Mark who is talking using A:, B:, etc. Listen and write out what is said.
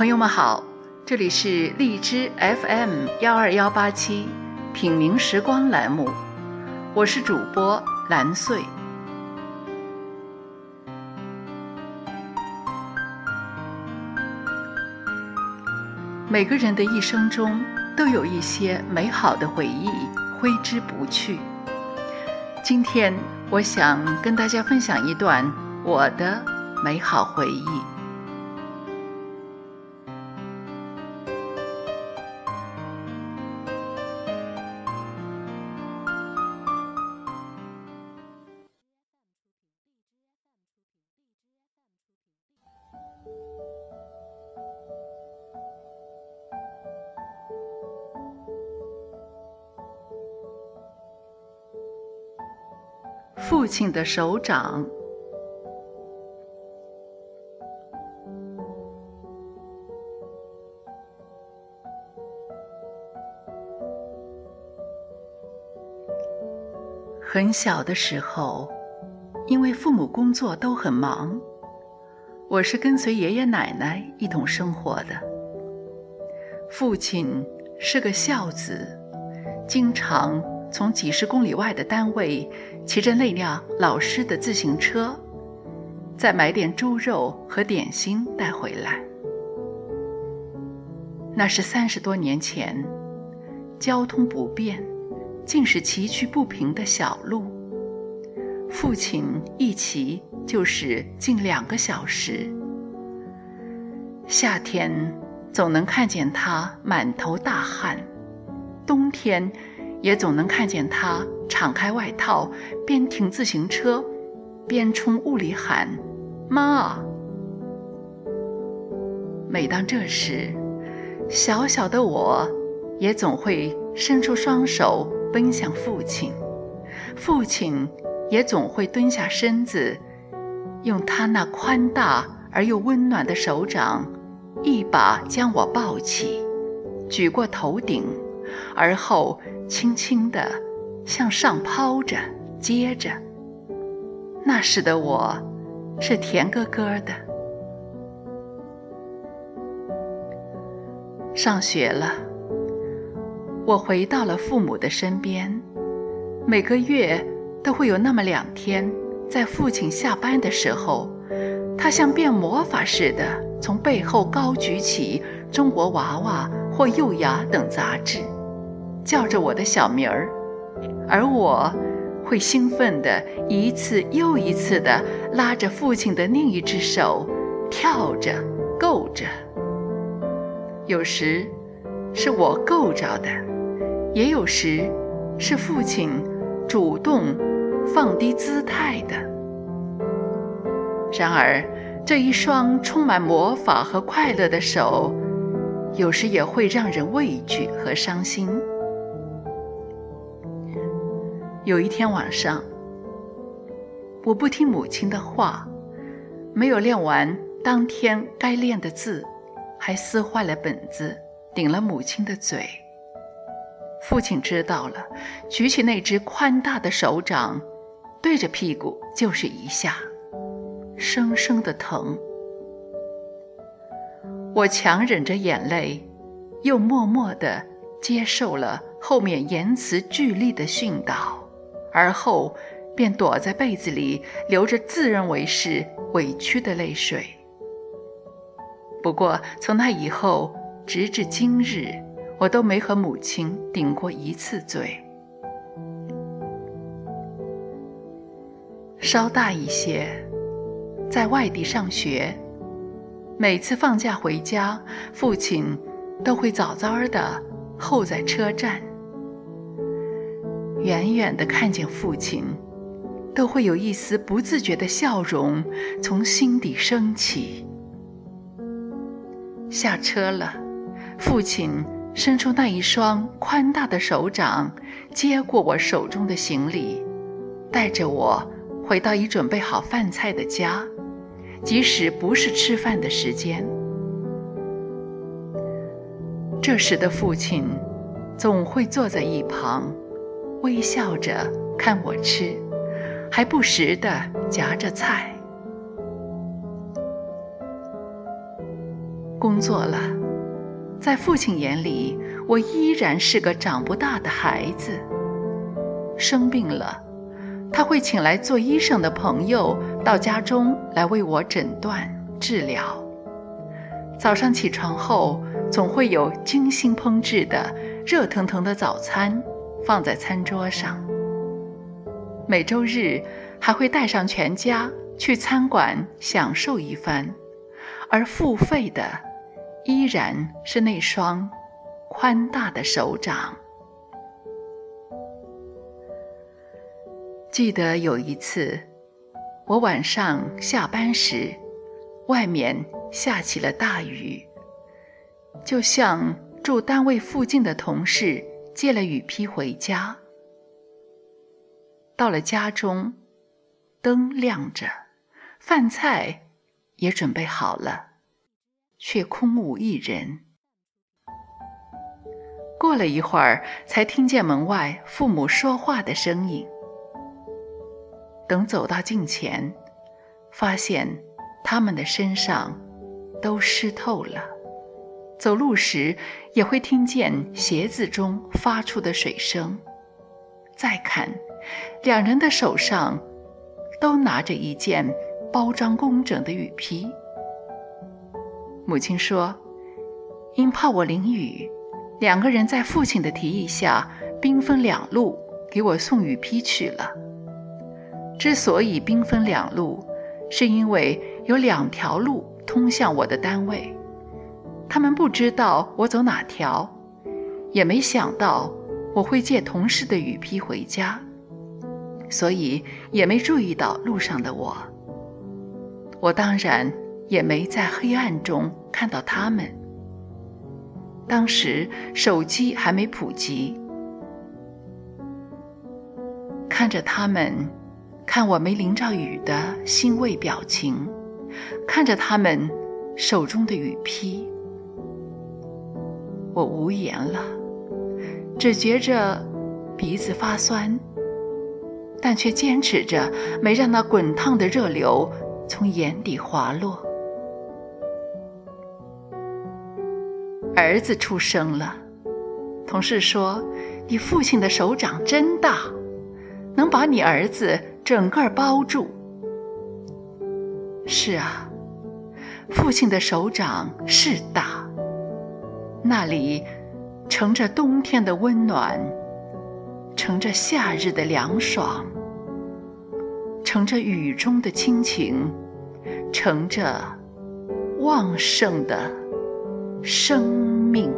A: 朋友们好，这里是荔枝 FM 幺二幺八七品茗时光栏目，我是主播蓝穗。每个人的一生中都有一些美好的回忆挥之不去。今天我想跟大家分享一段我的美好回忆。父亲的手掌。很小的时候，因为父母工作都很忙，我是跟随爷爷奶奶一同生活的。父亲是个孝子，经常从几十公里外的单位骑着那辆老式的自行车，再买点猪肉和点心带回来。那是三十多年前，交通不便。竟是崎岖不平的小路，父亲一骑就是近两个小时。夏天总能看见他满头大汗，冬天也总能看见他敞开外套，边停自行车，边冲屋里喊：“妈！”每当这时，小小的我，也总会伸出双手。奔向父亲，父亲也总会蹲下身子，用他那宽大而又温暖的手掌，一把将我抱起，举过头顶，而后轻轻地向上抛着，接着。那时的我，是甜咯咯的。上学了。我回到了父母的身边，每个月都会有那么两天，在父亲下班的时候，他像变魔法似的从背后高举起《中国娃娃》或《幼芽》等杂志，叫着我的小名儿，而我会兴奋地一次又一次地拉着父亲的另一只手，跳着、够着。有时是我够着的。也有时，是父亲主动放低姿态的。然而，这一双充满魔法和快乐的手，有时也会让人畏惧和伤心。有一天晚上，我不听母亲的话，没有练完当天该练的字，还撕坏了本子，顶了母亲的嘴。父亲知道了，举起那只宽大的手掌，对着屁股就是一下，生生的疼。我强忍着眼泪，又默默地接受了后面言辞剧烈的训导，而后便躲在被子里，流着自认为是委屈的泪水。不过从那以后，直至今日。我都没和母亲顶过一次嘴。稍大一些，在外地上学，每次放假回家，父亲都会早早的候在车站。远远的看见父亲，都会有一丝不自觉的笑容从心底升起。下车了，父亲。伸出那一双宽大的手掌，接过我手中的行李，带着我回到已准备好饭菜的家，即使不是吃饭的时间。这时的父亲总会坐在一旁，微笑着看我吃，还不时地夹着菜。工作了，在父亲眼里，我依然是个长不大的孩子。生病了，他会请来做医生的朋友到家中来为我诊断治疗。早上起床后，总会有精心烹制的热腾腾的早餐放在餐桌上。每周日还会带上全家去餐馆享受一番，而付费的依然是那双宽大的手掌。记得有一次，我晚上下班时，外面下起了大雨，就向住单位附近的同事借了雨披回家。到了家中，灯亮着，饭菜也准备好了，却空无一人。过了一会儿，才听见门外父母说话的声音。等走到近前，发现他们的身上都湿透了，走路时也会听见鞋子中发出的水声。再看，两人的手上都拿着一件包装工整的雨披。母亲说：“因怕我淋雨，两个人在父亲的提议下，兵分两路给我送雨披去了。”之所以兵分两路，是因为有两条路通向我的单位，他们不知道我走哪条，也没想到我会借同事的雨披回家，所以也没注意到路上的我。我当然也没在黑暗中看到他们。当时手机还没普及，看着他们。看我没淋着雨的欣慰表情，看着他们手中的雨披，我无言了，只觉着鼻子发酸，但却坚持着没让那滚烫的热流从眼底滑落。儿子出生了，同事说：“你父亲的手掌真大，能把你儿子。”整个包住。是啊，父亲的手掌是大，那里乘着冬天的温暖，乘着夏日的凉爽，乘着雨中的亲情，乘着旺盛的生命。